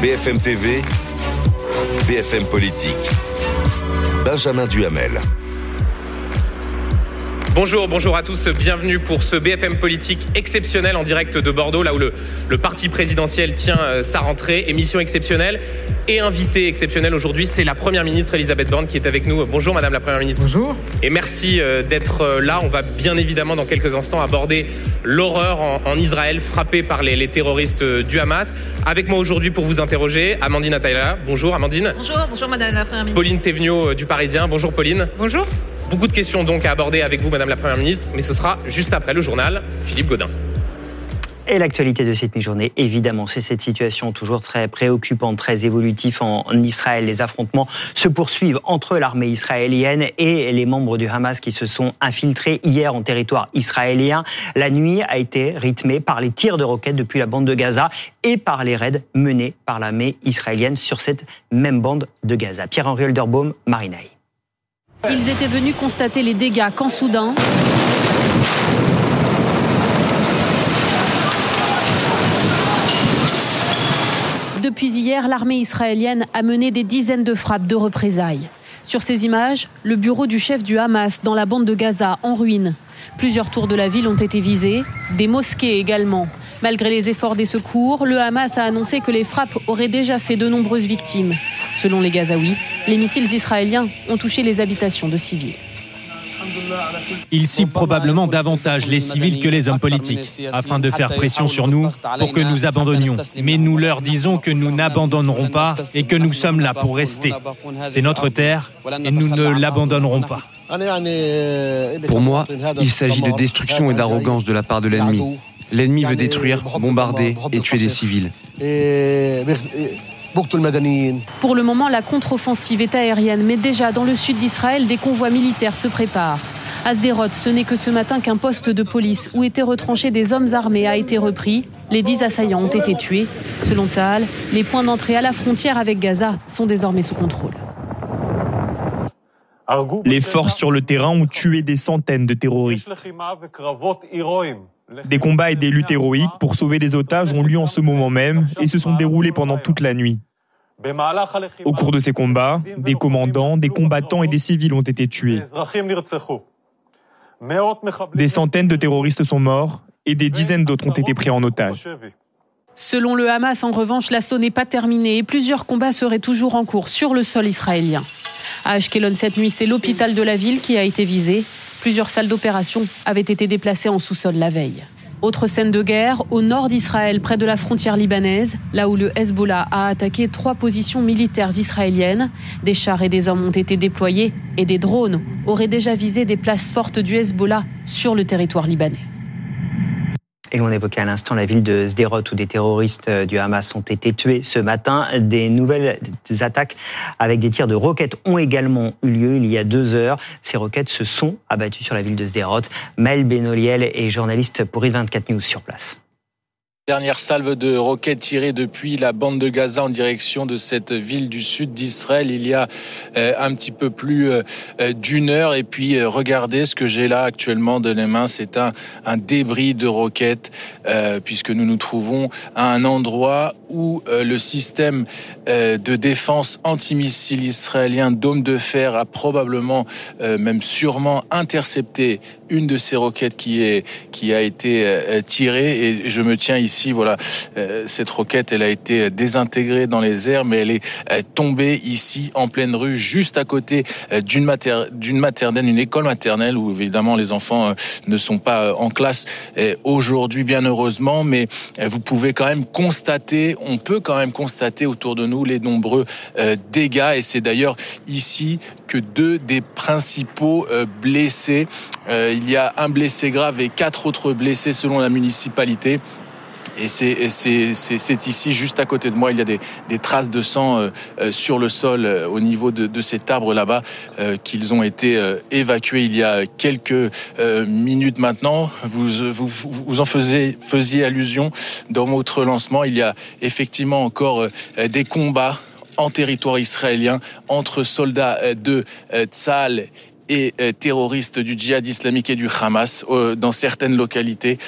BFM TV, BFM Politique. Benjamin Duhamel. Bonjour, bonjour à tous, bienvenue pour ce BFM politique exceptionnel en direct de Bordeaux, là où le, parti présidentiel tient euh, sa rentrée. Émission exceptionnelle et invité exceptionnel aujourd'hui, c'est la Première ministre Elisabeth Borne qui est avec nous. Bonjour Madame la Première ministre. Bonjour. Et merci euh, d'être euh, là. On va bien évidemment dans quelques instants aborder l'horreur en, en Israël frappée par les, les terroristes du Hamas. Avec moi aujourd'hui pour vous interroger, Amandine Atayla. Bonjour Amandine. Bonjour, bonjour Madame la Première ministre. Pauline Thévenot du Parisien. Bonjour Pauline. Bonjour. Beaucoup de questions donc à aborder avec vous, Madame la Première ministre, mais ce sera juste après le journal. Philippe Godin. Et l'actualité de cette mi-journée, évidemment, c'est cette situation toujours très préoccupante, très évolutive en Israël. Les affrontements se poursuivent entre l'armée israélienne et les membres du Hamas qui se sont infiltrés hier en territoire israélien. La nuit a été rythmée par les tirs de roquettes depuis la bande de Gaza et par les raids menés par l'armée israélienne sur cette même bande de Gaza. Pierre-Henri Olderbaum, Marinaï. Ils étaient venus constater les dégâts quand soudain... Depuis hier, l'armée israélienne a mené des dizaines de frappes de représailles. Sur ces images, le bureau du chef du Hamas dans la bande de Gaza en ruine. Plusieurs tours de la ville ont été visées, des mosquées également. Malgré les efforts des secours, le Hamas a annoncé que les frappes auraient déjà fait de nombreuses victimes. Selon les Gazaouis, les missiles israéliens ont touché les habitations de civils. Ils ciblent probablement davantage les civils que les hommes politiques, afin de faire pression sur nous pour que nous abandonnions. Mais nous leur disons que nous n'abandonnerons pas et que nous sommes là pour rester. C'est notre terre et nous ne l'abandonnerons pas. Pour moi, il s'agit de destruction et d'arrogance de la part de l'ennemi. L'ennemi veut détruire, bombarder et tuer des civils. Pour le moment, la contre-offensive est aérienne, mais déjà dans le sud d'Israël, des convois militaires se préparent. À Sderot, ce n'est que ce matin qu'un poste de police où étaient retranchés des hommes armés a été repris. Les dix assaillants ont été tués. Selon Tsahal, les points d'entrée à la frontière avec Gaza sont désormais sous contrôle. Les forces sur le terrain ont tué des centaines de terroristes. Des combats et des luttes héroïques pour sauver des otages ont lieu en ce moment même et se sont déroulés pendant toute la nuit. Au cours de ces combats, des commandants, des combattants et des civils ont été tués. Des centaines de terroristes sont morts et des dizaines d'autres ont été pris en otage. Selon le Hamas, en revanche, l'assaut n'est pas terminé et plusieurs combats seraient toujours en cours sur le sol israélien. À Ashkelon cette nuit, c'est l'hôpital de la ville qui a été visé. Plusieurs salles d'opération avaient été déplacées en sous-sol la veille. Autre scène de guerre, au nord d'Israël, près de la frontière libanaise, là où le Hezbollah a attaqué trois positions militaires israéliennes. Des chars et des hommes ont été déployés et des drones auraient déjà visé des places fortes du Hezbollah sur le territoire libanais. Et on évoquait à l'instant la ville de Sderot où des terroristes du Hamas ont été tués ce matin. Des nouvelles attaques avec des tirs de roquettes ont également eu lieu il y a deux heures. Ces roquettes se sont abattues sur la ville de Sderot. Mel Benoliel est journaliste pour I24 News sur place. Dernière salve de roquettes tirées depuis la bande de Gaza en direction de cette ville du sud d'Israël il y a euh, un petit peu plus euh, d'une heure. Et puis euh, regardez ce que j'ai là actuellement de les mains, c'est un, débris de roquettes euh, puisque nous nous trouvons à un endroit où euh, le système euh, de défense antimissile israélien Dôme de Fer a probablement, même sûrement intercepté une de ces roquettes qui est qui a été tirée. Et je me tiens ici voilà cette roquette elle a été désintégrée dans les airs mais elle est tombée ici en pleine rue juste à côté d'une mater, d'une maternelle une école maternelle où évidemment les enfants ne sont pas en classe aujourd'hui bien heureusement. Mais vous pouvez quand même constater on peut quand même constater autour de nous les nombreux dégâts. Et c'est d'ailleurs ici que deux des principaux blessés il y a un blessé grave et quatre autres blessés selon la municipalité. Et c'est ici, juste à côté de moi, il y a des, traces de sang euh, sur le sol euh, au niveau de, cet arbre là-bas euh, qu'ils ont été euh, évacués il y a quelques minutes maintenant. Vous, vous, vous en faisiez, faisiez allusion dans votre lancement. Il y a effectivement encore des combats en territoire israélien entre soldats de Tzal et terroristes du djihad islamique et du Hamas dans certaines localités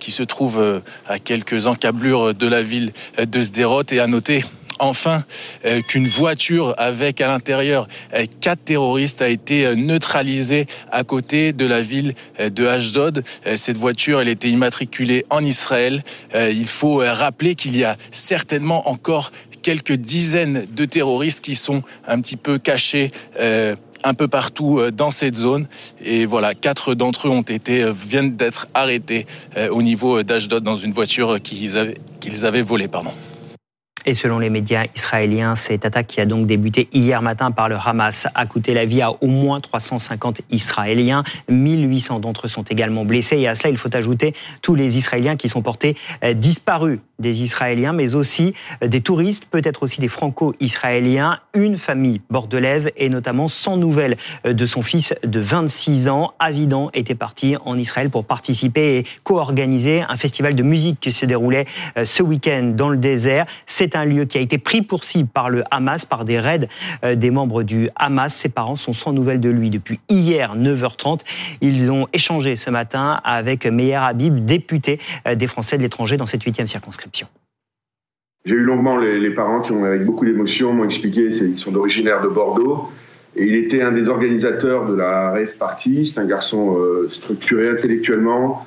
qui se trouvent à quelques encablures de la ville de Sderot. Et à noter enfin euh, qu'une voiture avec à l'intérieur euh, quatre terroristes a été euh, neutralisée à côté de la ville de Ashdod. Cette voiture, elle était immatriculée en Israël. Il faut rappeler qu'il y a certainement encore quelques dizaines de terroristes qui sont un petit peu cachés un peu partout dans cette zone. Et voilà, quatre d'entre eux été, viennent d'être arrêtés au niveau d'Ashdod dans une voiture qu'ils avaient, qu'ils avaient volée. Et selon les médias israéliens, cette attaque qui a donc débuté hier matin par le Hamas a coûté la vie à au moins 350 Israéliens. 1800 d'entre eux sont également blessés. Et à cela, il faut ajouter tous les Israéliens qui sont portés euh, disparus des Israéliens, mais aussi euh, des touristes, peut-être aussi des Franco-Israéliens. Une famille bordelaise et notamment sans nouvelles euh, de son fils de 26 ans. Avidan était parti en Israël pour participer et co-organiser un festival de musique qui se déroulait ce week-end dans le désert. Un lieu qui a été pris pour cible par le Hamas, par des raids euh, des membres du Hamas. Ses parents sont sans nouvelles de lui depuis hier 9h30. Ils ont échangé ce matin avec Meyer Habib, député euh, des Français de l'étranger dans cette huitième circonscription. J'ai eu longuement les, parents qui ont, avec beaucoup d'émotion, m'ont expliqué qu'ils sont originaires de Bordeaux. Et il était un des organisateurs de la Rave Party. C'est un garçon euh, structuré intellectuellement,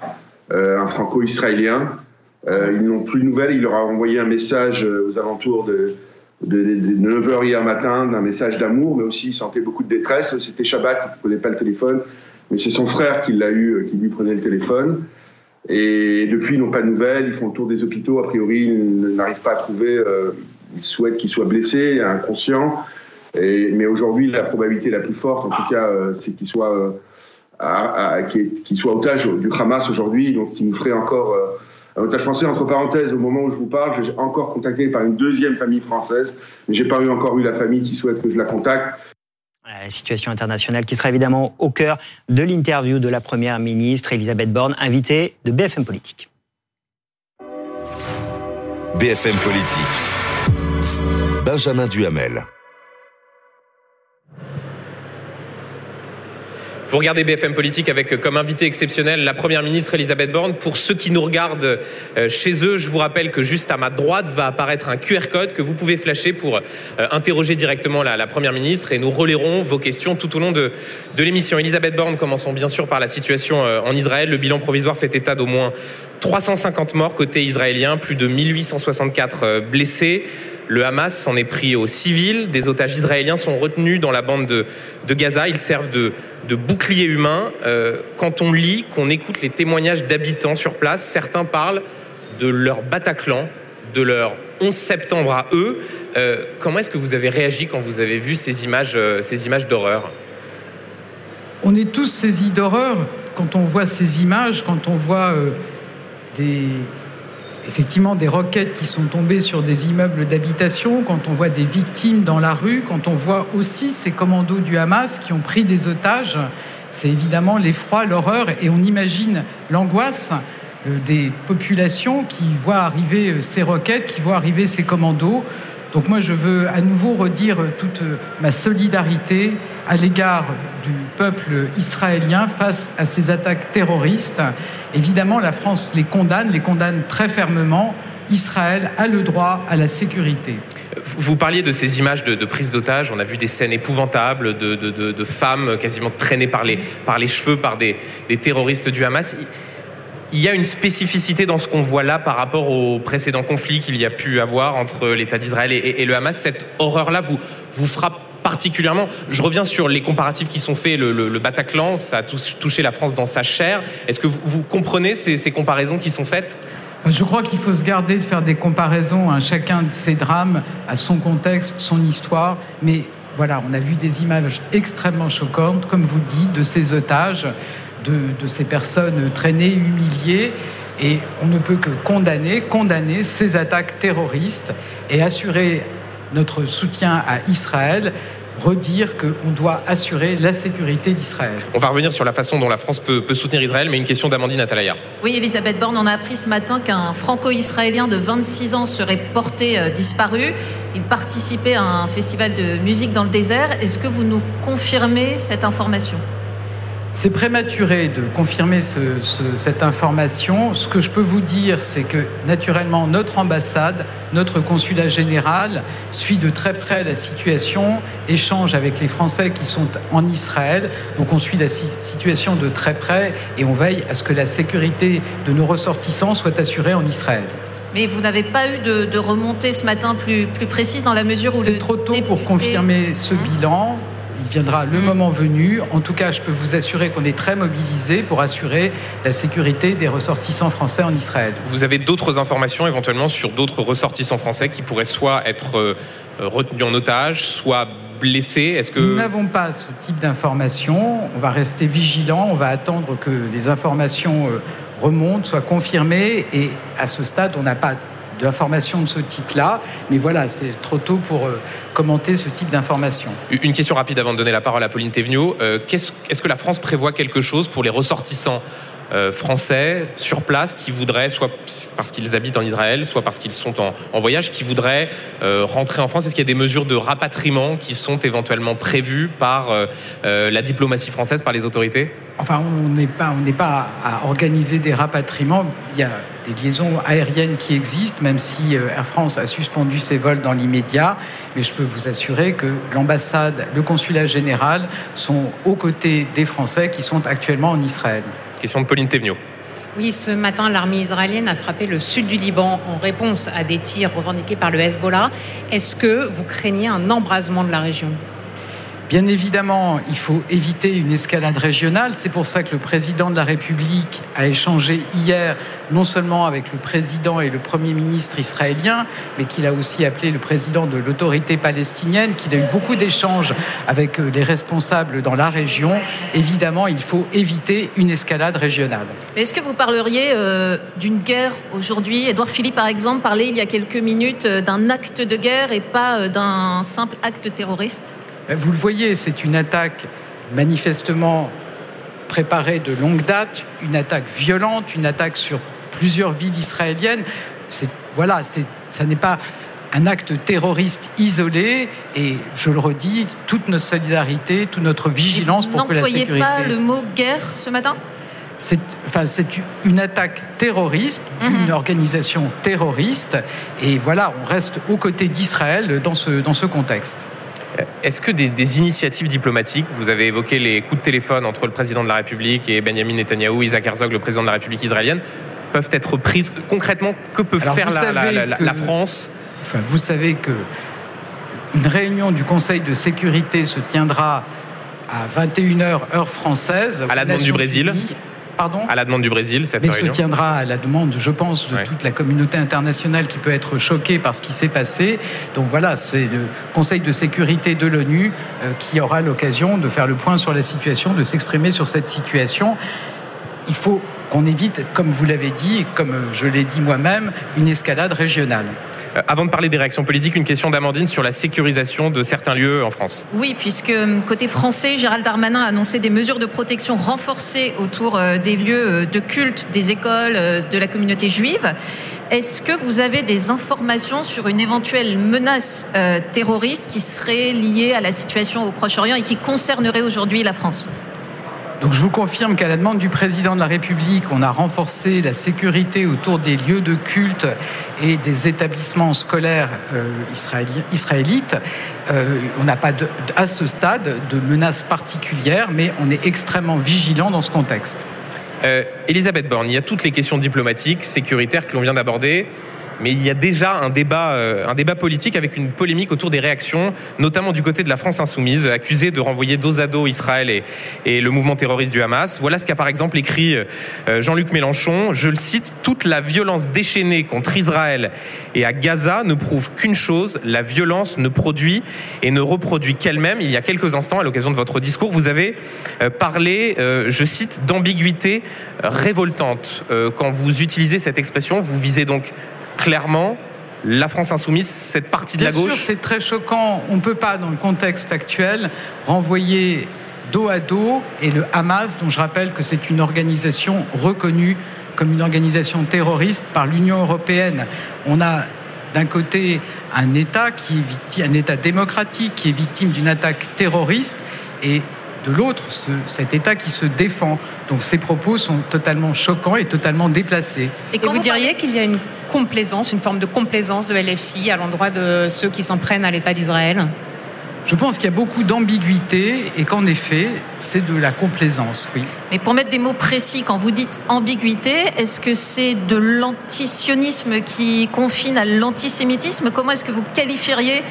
un franco-israélien. Euh, ils n'ont plus de nouvelles. Il leur a envoyé un message euh, aux alentours de, 9h hier matin, d'un message d'amour, mais aussi il sentait beaucoup de détresse. C'était Shabbat, il ne prenait pas le téléphone, mais c'est son frère qui l'a eu, euh, qui lui prenait le téléphone. Et depuis, ils n'ont pas de nouvelles. Ils font le tour des hôpitaux. A priori, ils n'arrivent pas à trouver. ils souhaitent qu'il soit blessé, inconscient. Mais aujourd'hui, la probabilité la plus forte, en tout cas, c'est qu'il soit, soit otage du Hamas aujourd'hui. Donc, il nous ferait encore un otage français, entre parenthèses, au moment où je vous parle, j'ai encore contacté par une deuxième famille française, mais j'ai pas eu encore eu la famille qui souhaite que je la contacte. La situation internationale qui sera évidemment au cœur de l'interview de la Première ministre Elisabeth Borne, invitée de BFM Politique. BFM Politique. Benjamin Duhamel. Vous regardez BFM Politique avec euh, comme invité exceptionnel la Première ministre Elisabeth Borne. Pour ceux qui nous regardent euh, chez eux, je vous rappelle que juste à ma droite va apparaître un QR code que vous pouvez flasher pour euh, interroger directement la, Première ministre et nous relayerons vos questions tout au long de, de l'émission. Elisabeth Borne, commençons bien sûr par la situation en Israël. Le bilan provisoire fait état d'au moins 350 morts côté israélien, plus de 1864 blessés. Le Hamas s'en est pris aux civils. Des otages israéliens sont retenus dans la bande de, Gaza. Ils servent de, de bouclier humain. Euh, quand on lit, qu'on écoute les témoignages d'habitants sur place, certains parlent de leur Bataclan, de leur 11 septembre à eux. Euh, comment est-ce que vous avez réagi quand vous avez vu images, euh, ces images d'horreur? On est tous saisis d'horreur quand on voit ces images, quand on voit des, effectivement des roquettes qui sont tombées sur des immeubles d'habitation, quand on voit des victimes dans la rue, quand on voit aussi ces commandos du Hamas qui ont pris des otages, c'est évidemment l'effroi, l'horreur, et on imagine l'angoisse euh, des populations qui voient arriver euh, ces roquettes, qui voient arriver ces commandos. Donc moi, je veux à nouveau redire toute ma solidarité à l'égard du peuple israélien face à ces attaques terroristes. Évidemment, la France les condamne, les condamne très fermement. Israël a le droit à la sécurité. Vous parliez de ces images de, prise d'otages. On a vu des scènes épouvantables de, femmes quasiment traînées par les, par les cheveux par des, terroristes du Hamas. Il y a une spécificité dans ce qu'on voit là par rapport au précédent conflit qu'il y a pu avoir entre l'État d'Israël et, le Hamas. Cette horreur-là vous, vous frappe particulièrement. Je reviens sur les comparatifs qui sont faits. Le, Bataclan, ça a touché la France dans sa chair. Est-ce que vous, comprenez ces, comparaisons qui sont faites? Je crois qu'il faut se garder de faire des comparaisons à chacun de ces drames, à son contexte, son histoire. Mais voilà, on a vu des images extrêmement choquantes, comme vous le dites, de ces otages, de, de ces personnes traînées, humiliées. Et on ne peut que condamner, condamner ces attaques terroristes et assurer notre soutien à Israël redire qu'on doit assurer la sécurité d'Israël. On va revenir sur la façon dont la France peut, soutenir Israël, mais une question d'Amandine Atalaya. Oui, Elisabeth Borne, on a appris ce matin qu'un franco-israélien de 26 ans serait porté euh, disparu. Il participait à un festival de musique dans le désert. Est-ce que vous nous confirmez cette information? C'est prématuré de confirmer cette information. Ce que je peux vous dire, c'est que naturellement, notre ambassade, notre consulat général suit de très près la situation, échange avec les Français qui sont en Israël. Donc on suit la situation de très près et on veille à ce que la sécurité de nos ressortissants soit assurée en Israël. Mais vous n'avez pas eu de, remontée ce matin plus, plus précise dans la mesure où... C'est trop tôt pour confirmer ce bilan il viendra le moment venu. En tout cas, je peux vous assurer qu'on est très mobilisé pour assurer la sécurité des ressortissants français en Israël. Vous avez d'autres informations éventuellement sur d'autres ressortissants français qui pourraient soit être euh, retenus en otage, soit blessés? Est-ce que nous n'avons pas ce type d'informations On va rester vigilant. On va attendre que les informations euh, remontent, soient confirmées. Et à ce stade, on n'a pas d'informations de ce type-là. Mais voilà, c'est trop tôt pour euh, commenter ce type d'informations. Une question rapide avant de donner la parole à Pauline Thévenot. Euh, est-ce que la France prévoit quelque chose pour les ressortissants euh, français sur place qui voudraient, soit parce qu'ils habitent en Israël, soit parce qu'ils sont en, voyage, qui voudraient rentrer en France Est-ce qu'il y a des mesures de rapatriement qui sont éventuellement prévues par la diplomatie française, par les autorités? Enfin, on n'est pas, on n'est pas à organiser des rapatriements. Il y a des liaisons aériennes qui existent, même si euh, Air France a suspendu ses vols dans l'immédiat. Mais je peux vous assurer que l'ambassade, le consulat général sont aux côtés des Français qui sont actuellement en Israël. Question de Pauline Thévenot. Oui, ce matin, l'armée israélienne a frappé le sud du Liban en réponse à des tirs revendiqués par le Hezbollah. Est-ce que vous craignez un embrasement de la région? Bien évidemment, il faut éviter une escalade régionale. C'est pour ça que le président de la République a échangé hier non seulement avec le président et le premier ministre israélien, mais qu'il a aussi appelé le président de l'autorité palestinienne, qu'il a eu beaucoup d'échanges avec euh, les responsables dans la région. Évidemment, il faut éviter une escalade régionale. Est-ce que vous parleriez euh, d'une guerre aujourd'hui? Édouard Philippe, par exemple, parlait il y a quelques minutes euh, d'un acte de guerre et pas d'un simple acte terroriste? Vous le voyez, c'est une attaque manifestement préparée de longue date, une attaque violente, une attaque sur plusieurs villes israéliennes. C'est voilà, c'est ça n'est pas un acte terroriste isolé et je le redis, toute notre solidarité, toute notre vigilance pour que la sécurité. N'employez pas le mot guerre ce matin? C'est enfin, une attaque terroriste mhm. organisation terroriste et voilà, on reste aux côtés d'Israël dans ce, dans ce contexte. Est-ce que des, initiatives diplomatiques, vous avez évoqué les coups de téléphone entre le président de la République et Benjamin Netanyahou, Isaac Herzog, le président de la République israélienne, peuvent être prises concrètement? Que peut faire la, France? Enfin, Vous savez que une réunion du Conseil de sécurité se tiendra à 21h heure française. À la demande du Brésil à la demande du Brésil, cette Mais réunion se tiendra à la demande, je pense, de toute la communauté internationale qui peut être choquée par ce qui s'est passé. Donc voilà, c'est le Conseil de sécurité de l'ONU euh, qui aura l'occasion de faire le point sur la situation, de s'exprimer sur cette situation. Il faut qu'on évite, comme vous l'avez dit, comme je l'ai dit moi-même, une escalade régionale. Euh, avant de parler des réactions politiques, une question d'Amandine sur la sécurisation de certains lieux en France. Oui, puisque euh, côté français, Gérald Darmanin a annoncé des mesures de protection renforcées autour euh, des lieux de culte, des écoles, de la communauté juive. Est-ce que vous avez des informations sur une éventuelle menace terroriste qui serait liée à la situation au Proche-Orient et qui concernerait aujourd'hui la France? Donc je vous confirme qu'à la demande du président de la République, on a renforcé la sécurité autour des lieux de culte et des établissements scolaires euh, israélites. Euh, on n'a pas à ce stade de menaces particulières, mais on est extrêmement vigilant dans ce contexte. Euh, Elisabeth Borne, il y a toutes les questions diplomatiques, sécuritaires que l'on vient d'aborder mais il y a déjà un débat, euh, un débat politique avec une polémique autour des réactions, notamment du côté de la France insoumise, accusée de renvoyer dos à dos Israël et, et le mouvement terroriste du Hamas. Voilà ce qu'a par exemple écrit euh, Jean-Luc Mélenchon. Je le cite toute la violence déchaînée contre Israël et à Gaza ne prouve qu'une chose la violence ne produit et ne reproduit qu'elle-même. Il y a quelques instants, à l'occasion de votre discours, vous avez euh, parlé, je cite, d'ambiguïté révoltante. Quand vous utilisez cette expression, vous visez donc clairement la France insoumise, cette partie de Bien la gauche sûr, c'est très choquant. On ne peut pas, dans le contexte actuel, renvoyer dos à dos et le Hamas, dont je rappelle que c'est une organisation reconnue comme une organisation terroriste par l'Union européenne. On a d'un côté un État qui est victime, un État démocratique qui est victime d'une attaque terroriste et de l'autre cet État qui se défend. Donc ces propos sont totalement choquants et totalement déplacés. Et, vous, diriez qu'il y a une complaisance, une forme de complaisance de LFI à l'endroit de ceux qui s'en prennent à l'État d'Israël? Je pense qu'il y a beaucoup d'ambiguïté et qu'en effet, c'est de la complaisance, oui. Mais pour mettre des mots précis, quand vous dites ambiguïté, est-ce que c'est de l'antisionisme qui confine à l'antisémitisme? Comment est-ce que vous qualifieriez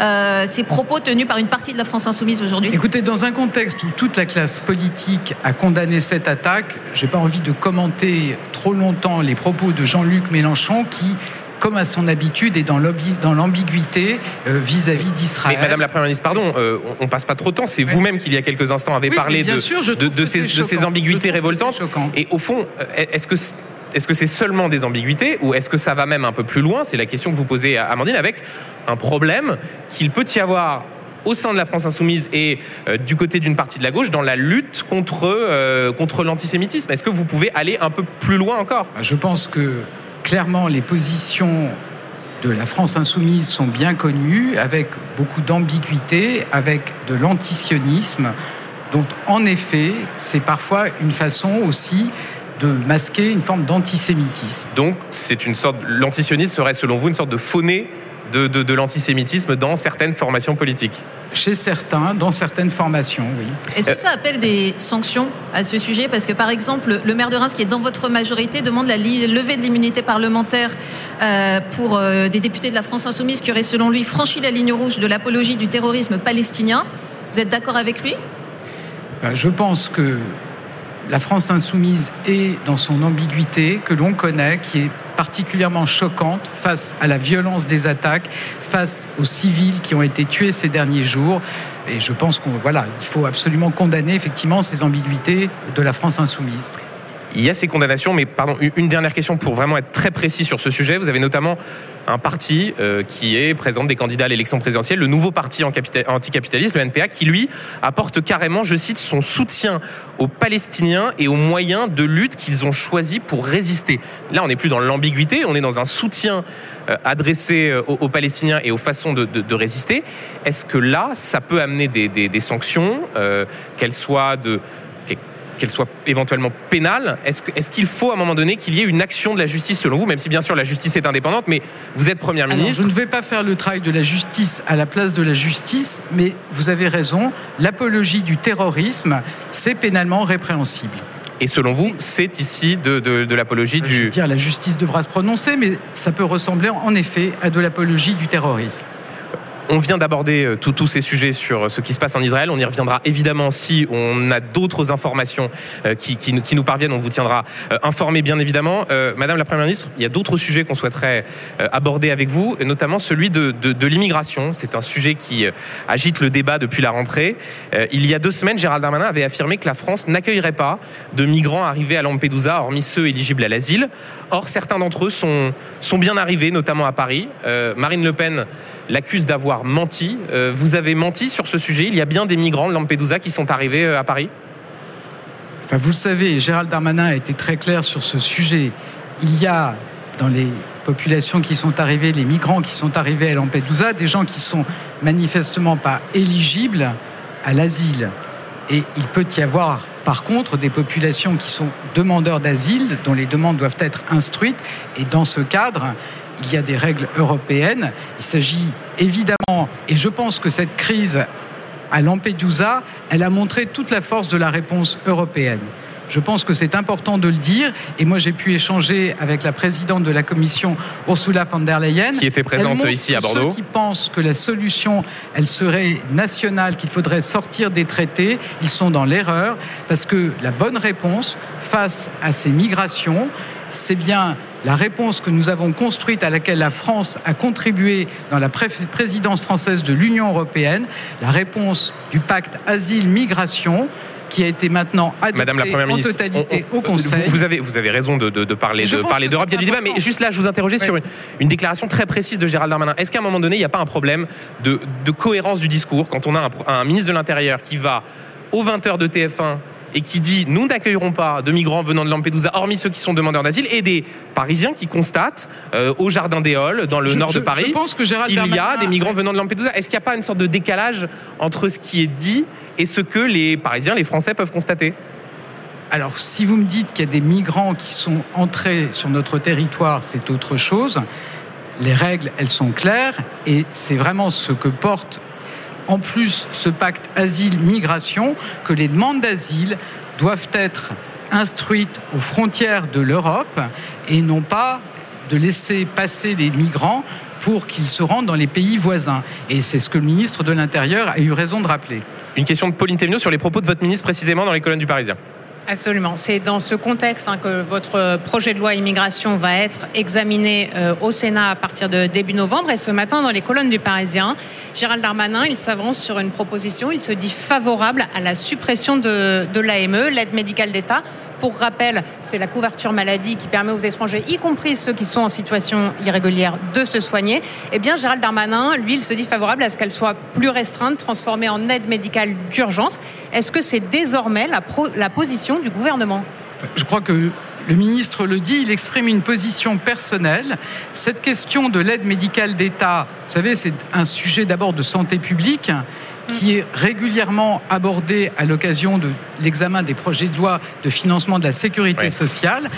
euh, ces propos tenus par une partie de la France insoumise aujourd'hui? Écoutez, dans un contexte où toute la classe politique a condamné cette attaque, j'ai pas envie de commenter trop longtemps les propos de Jean-Luc Mélenchon qui comme à son habitude, et dans l'ambiguïté euh, vis-à-vis d'Israël. Mais Madame la Première ministre, pardon, euh, on passe pas trop de temps. C'est vous-même qui, il y a quelques instants, avez parlé de, de, ces, ambiguïtés révoltantes. Et au fond, euh, est-ce que est-ce que c'est seulement des ambiguïtés ou est-ce que ça va même un peu plus loin? C'est la question que vous posez à Amandine avec un problème qu'il peut y avoir au sein de la France insoumise et du côté d'une partie de la gauche dans la lutte contre, contre l'antisémitisme. Est-ce que vous pouvez aller un peu plus loin encore? Je pense que clairement, les positions de la France insoumise sont bien connues, avec beaucoup d'ambiguïté, avec de l'antisionisme, dont en effet, c'est parfois une façon aussi de masquer une forme d'antisémitisme. Donc, c'est une sorte, l'antisionisme serait selon vous une sorte de fauné de, de, de l'antisémitisme dans certaines formations politiques chez certains, dans certaines formations, oui. Est-ce que ça appelle des sanctions à ce sujet? Parce que, par exemple, le maire de Reims, qui est dans votre majorité, demande la levée de l'immunité parlementaire euh, pour euh, des députés de la France insoumise qui auraient, selon lui, franchi la ligne rouge de l'apologie du terrorisme palestinien. Vous êtes d'accord avec lui? Je pense que la France insoumise est dans son ambiguïté que l'on connaît, qui est particulièrement choquante face à la violence des attaques, face aux civils qui ont été tués ces derniers jours. Et je pense qu'on voilà, il faut absolument condamner effectivement ces ambiguïtés de la France insoumise. Il y a ces condamnations, mais pardon, une dernière question pour vraiment être très précis sur ce sujet. Vous avez notamment un parti euh, qui est présente des candidats à l'élection présidentielle, le nouveau parti anticapitaliste, le NPA, qui lui apporte carrément, je cite, son soutien aux Palestiniens et aux moyens de lutte qu'ils ont choisis pour résister. Là, on n'est plus dans l'ambiguïté, on est dans un soutien euh, adressé euh, aux, Palestiniens et aux façons de, résister. Est-ce que là, ça peut amener des, sanctions, qu'elles soient de qu'elle soit éventuellement pénale. Est-ce qu'il faut à un moment donné qu'il y ait une action de la justice selon vous, même si bien sûr la justice est indépendante, mais vous êtes Première ministre Je ne vais pas faire le travail de la justice à la place de la justice, mais vous avez raison, l'apologie du terrorisme, c'est pénalement répréhensible. Et selon vous, c'est ici de, de l'apologie du... Je veux dire, la justice devra se prononcer, mais ça peut ressembler en effet à de l'apologie du terrorisme. On vient d'aborder euh, tous ces sujets sur euh, ce qui se passe en Israël. On y reviendra évidemment si on a d'autres informations euh, qui, nous parviennent. On vous tiendra informé, bien évidemment. Madame la Première ministre, il y a d'autres sujets qu'on souhaiterait aborder avec vous, notamment celui de, l'immigration. C'est un sujet qui agite le débat depuis la rentrée. Il y a deux semaines, Gérald Darmanin avait affirmé que la France n'accueillerait pas de migrants arrivés à Lampedusa, hormis ceux éligibles à l'asile. Or, certains d'entre eux sont bien arrivés, notamment à Paris. Marine Le Pen l'accuse d'avoir menti. Euh, vous avez menti sur ce sujet. Il y a bien des migrants de Lampedusa qui sont arrivés euh, à Paris Enfin, vous le savez, Gérald Darmanin a été très clair sur ce sujet. Il y a dans les populations qui sont arrivées, les migrants qui sont arrivés à Lampedusa, des gens qui sont manifestement pas éligibles à l'asile. Et il peut y avoir, par contre, des populations qui sont demandeurs d'asile, dont les demandes doivent être instruites. Et dans ce cadre, il y a des règles européennes. Il s'agit évidemment, et je pense que cette crise à Lampedusa, elle a montré toute la force de la réponse européenne. Je pense que c'est important de le dire. Et moi, j'ai pu échanger avec la présidente de la Commission, Ursula von der Leyen. Qui était présente ici à Bordeaux. Ceux qui pensent que la solution, elle serait nationale, qu'il faudrait sortir des traités, ils sont dans l'erreur. Parce que la bonne réponse face à ces migrations, c'est bien la réponse que nous avons construite, à laquelle la France a contribué dans la présidence française de l'Union européenne, la réponse du pacte asile-migration, qui a été maintenant adopté Madame la Première en ministre, totalité au Conseil. Vous, avez, vous avez raison de, de, de parler de d'Europe, il y a du débat, mais juste là, je vous interrogeais sur une, une, déclaration très précise de Gérald Darmanin. Est-ce qu'à un moment donné, il n'y a pas un problème de, de, cohérence du discours quand on a un, un ministre de l'Intérieur qui va aux 20h de TF1 et qui dit nous n'accueillerons pas de migrants venant de Lampedusa, hormis ceux qui sont demandeurs d'asile, et des Parisiens qui constatent euh, au Jardin des Halles, dans le je, nord je, de Paris, qu'il y a des migrants venant de Lampedusa. Est-ce qu'il n'y a pas une sorte de décalage entre ce qui est dit et ce que les Parisiens, les Français peuvent constater? Alors, si vous me dites qu'il y a des migrants qui sont entrés sur notre territoire, c'est autre chose. Les règles, elles sont claires et c'est vraiment ce que porte en plus ce pacte asile-migration que les demandes d'asile doivent être instruites aux frontières de l'Europe et non pas de laisser passer les migrants pour qu'ils se rendent dans les pays voisins. Et c'est ce que le ministre de l'Intérieur a eu raison de rappeler. Une question de Pauline Thévenot sur les propos de votre ministre précisément dans les colonnes du Parisien. Absolument. C'est dans ce contexte hein, que votre projet de loi immigration va être examiné euh, au Sénat à partir de début novembre. Et ce matin, dans les colonnes du Parisien, Gérald Darmanin, il s'avance sur une proposition. Il se dit favorable à la suppression de, de l'AME, l'aide médicale d'État. Pour rappel, c'est la couverture maladie qui permet aux étrangers, y compris ceux qui sont en situation irrégulière, de se soigner. Eh bien, Gérald Darmanin, lui, il se dit favorable à ce qu'elle soit plus restreinte, transformée en aide médicale d'urgence. Est-ce que c'est désormais la, la position du gouvernement? Je crois que le ministre le dit, il exprime une position personnelle. Cette question de l'aide médicale d'État, vous savez, c'est un sujet d'abord de santé publique qui est régulièrement abordé à l'occasion de l'examen des projets de loi de financement de la sécurité sociale.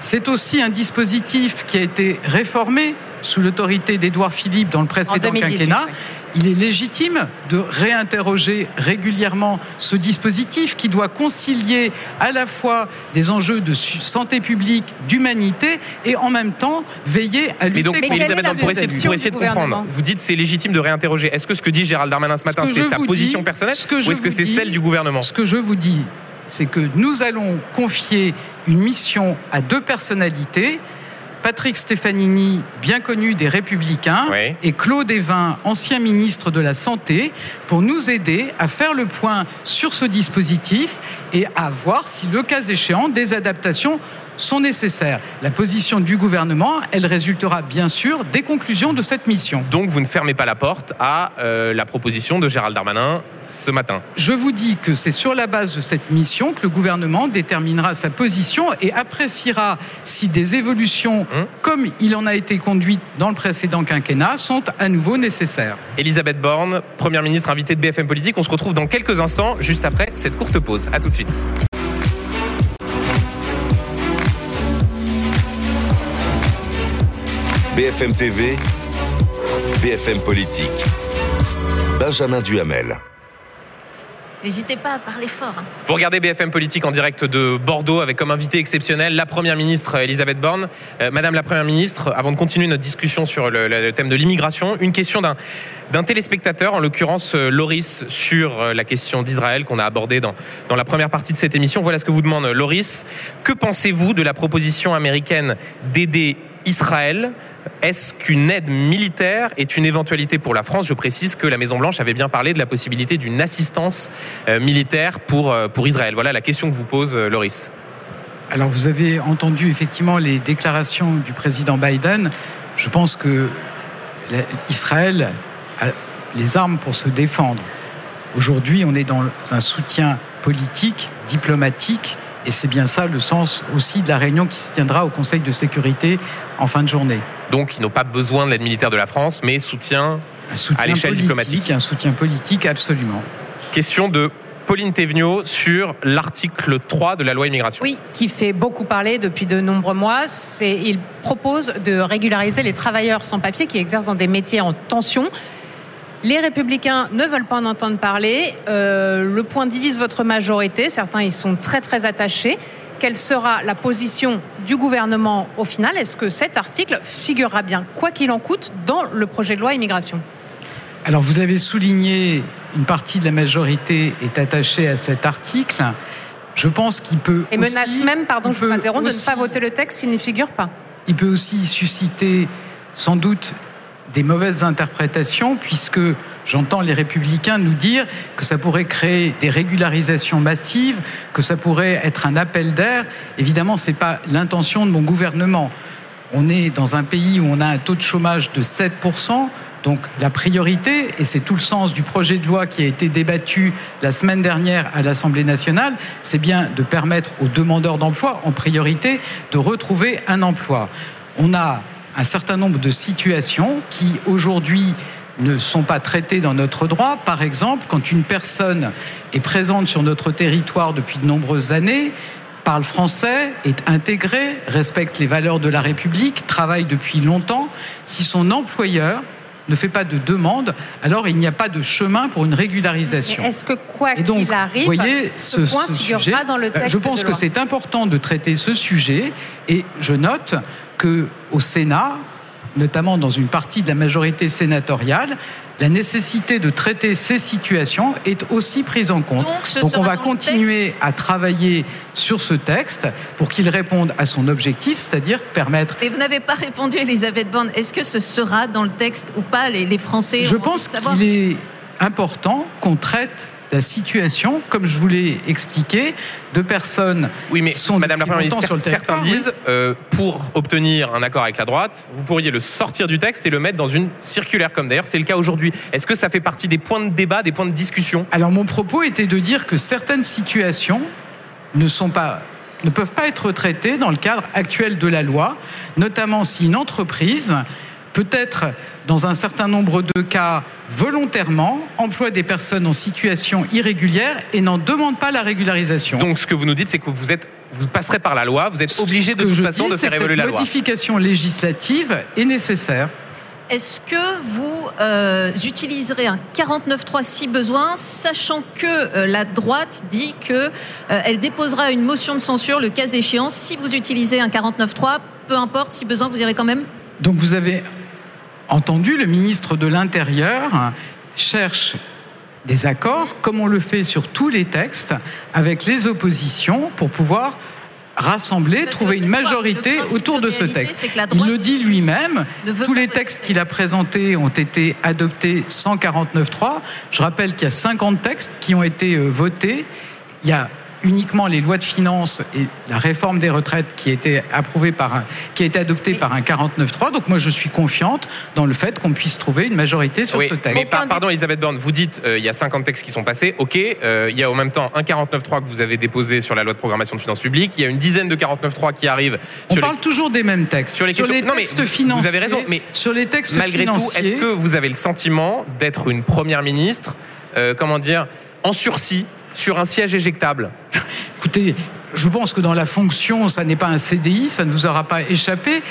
C'est aussi un dispositif qui a été réformé sous l'autorité d'Édouard Philippe dans le précédent quinquennat. Oui il est légitime de réinterroger régulièrement ce dispositif qui doit concilier à la fois des enjeux de santé publique, d'humanité et en même temps veiller à lutter mais contre Elisabeth, pour essayer, de, pour essayer de comprendre, vous dites c'est légitime de réinterroger. Est-ce que ce que dit Gérald Darmanin ce matin, c'est sa position dis, personnelle ce que ou est-ce que c'est celle du gouvernement Ce que je vous dis, c'est que nous allons confier une mission à deux personnalités Patrick Stefanini, bien connu des Républicains, oui. et Claude Evin, ancien ministre de la Santé, pour nous aider à faire le point sur ce dispositif et à voir si, le cas échéant, des adaptations sont nécessaires. La position du gouvernement, elle résultera bien sûr des conclusions de cette mission. Donc vous ne fermez pas la porte à euh, la proposition de Gérald Darmanin ce matin Je vous dis que c'est sur la base de cette mission que le gouvernement déterminera sa position et appréciera si des évolutions, hum comme il en a été conduit dans le précédent quinquennat, sont à nouveau nécessaires. Elisabeth Borne, Première ministre invitée de BFM Politique, on se retrouve dans quelques instants, juste après cette courte pause. A tout de suite. BFM TV, BFM Politique. Benjamin Duhamel. N'hésitez pas à parler fort. Hein. Vous regardez BFM Politique en direct de Bordeaux avec comme invité exceptionnel la Première ministre Elisabeth Borne. Euh, Madame la Première ministre, avant de continuer notre discussion sur le, le thème de l'immigration, une question d'un d'un téléspectateur, en l'occurrence Loris, sur la question d'Israël qu'on a abordée dans, dans la première partie de cette émission. Voilà ce que vous demande Loris. Que pensez-vous de la proposition américaine d'aider Israël est-ce qu'une aide militaire est une éventualité pour la France? Je précise que la Maison-Blanche avait bien parlé de la possibilité d'une assistance euh, militaire pour, euh, pour Israël. Voilà la question que vous pose euh, Loris. Alors vous avez entendu effectivement les déclarations du président Biden. Je pense que Israël a les armes pour se défendre. Aujourd'hui, on est dans un soutien politique, diplomatique, et c'est bien ça le sens aussi de la réunion qui se tiendra au Conseil de sécurité en fin de journée. Donc, ils n'ont pas besoin de l'aide militaire de la France, mais soutien, à l'échelle diplomatique. Un soutien politique, absolument. Question de Pauline Thévenot sur l'article 3 de la loi immigration. Oui, qui fait beaucoup parler depuis de nombreux mois. Il propose de régulariser les travailleurs sans papier qui exercent dans des métiers en tension. Les républicains ne veulent pas en entendre parler. Euh, le point divise votre majorité. Certains y sont très très attachés. Quelle sera la position du gouvernement au final Est-ce que cet article figurera bien, quoi qu'il en coûte, dans le projet de loi immigration? Alors vous avez souligné une partie de la majorité est attachée à cet article. Je pense qu'il peut et aussi, menace même, pardon, je vous interromps, de ne pas voter le texte s'il n'y figure pas. Il peut aussi susciter sans doute des mauvaises interprétations, puisque J'entends les républicains nous dire que ça pourrait créer des régularisations massives, que ça pourrait être un appel d'air. Évidemment, ce n'est pas l'intention de mon gouvernement. On est dans un pays où on a un taux de chômage de 7%. Donc la priorité, et c'est tout le sens du projet de loi qui a été débattu la semaine dernière à l'Assemblée nationale, c'est bien de permettre aux demandeurs d'emploi, en priorité, de retrouver un emploi. On a un certain nombre de situations qui, aujourd'hui, ne sont pas traités dans notre droit. Par exemple, quand une personne est présente sur notre territoire depuis de nombreuses années, parle français, est intégrée, respecte les valeurs de la République, travaille depuis longtemps, si son employeur ne fait pas de demande, alors il n'y a pas de chemin pour une régularisation. Est-ce que quoi qu'il arrive, voyez, ce, point ce sujet, dans le texte je pense que c'est important de traiter ce sujet et je note que au Sénat, notamment dans une partie de la majorité sénatoriale, la nécessité de traiter ces situations est aussi prise en compte. Donc, on va continuer à travailler sur ce texte pour qu'il réponde à son objectif, c'est-à-dire permettre. Mais vous n'avez pas répondu, Elisabeth Borne. Est-ce que ce sera dans le texte ou pas? Les, les Français Je pense qu'il est important qu'on traite la situation, comme je vous l'ai expliqué, de personnes oui, mais qui sont Madame la Première ministre, sur le certains disent euh, pour obtenir un accord avec la droite, vous pourriez le sortir du texte et le mettre dans une circulaire, comme d'ailleurs c'est le cas aujourd'hui. Est-ce que ça fait partie des points de débat, des points de discussion? Alors mon propos était de dire que certaines situations ne sont pas ne peuvent pas être traitées dans le cadre actuel de la loi, notamment si une entreprise peut-être dans un certain nombre de cas volontairement emploie des personnes en situation irrégulière et n'en demande pas la régularisation. Donc ce que vous nous dites, c'est que vous êtes vous passerez par la loi, vous êtes obligé de toute façon dis, de faire que évoluer cette la loi. modification législative est nécessaire. Est-ce que vous euh, utiliserez un 49.3 si besoin, sachant que euh, la droite dit que euh, elle déposera une motion de censure le cas échéant si vous utilisez un 49.3, peu importe si besoin, vous irez quand même Donc vous avez entendu, le ministre de l'Intérieur cherche des accords, comme on le fait sur tous les textes, avec les oppositions pour pouvoir rassembler, trouver une majorité autour de ce texte. Il le dit lui-même, tous les textes qu'il a présentés ont été adoptés sans 49.3. Je rappelle qu'il y a 50 textes qui ont été euh, votés. Il y a uniquement les lois de finances et la réforme des retraites qui a été approuvée par un, qui a été adoptée par un 49.3. Donc moi je suis confiante dans le fait qu'on puisse trouver une majorité sur oui, ce texte. Mais par, pardon Elisabeth Borne, vous dites euh, il y a 50 textes qui sont passés, ok, euh, il y a en même temps un 49.3 que vous avez déposé sur la loi de programmation de finances publiques, il y a une dizaine de 49.3 qui arrivent. On sur parle les... toujours des mêmes textes. Sur les, sur questions... les textes non, mais financiers. Vous avez raison, mais sur les textes malgré financiers, tout, est-ce que vous avez le sentiment d'être une première ministre, euh, comment dire, en sursis sur un siège éjectable Écoutez, je pense que dans la fonction, ça n'est pas un CDI, ça ne vous aura pas échappé.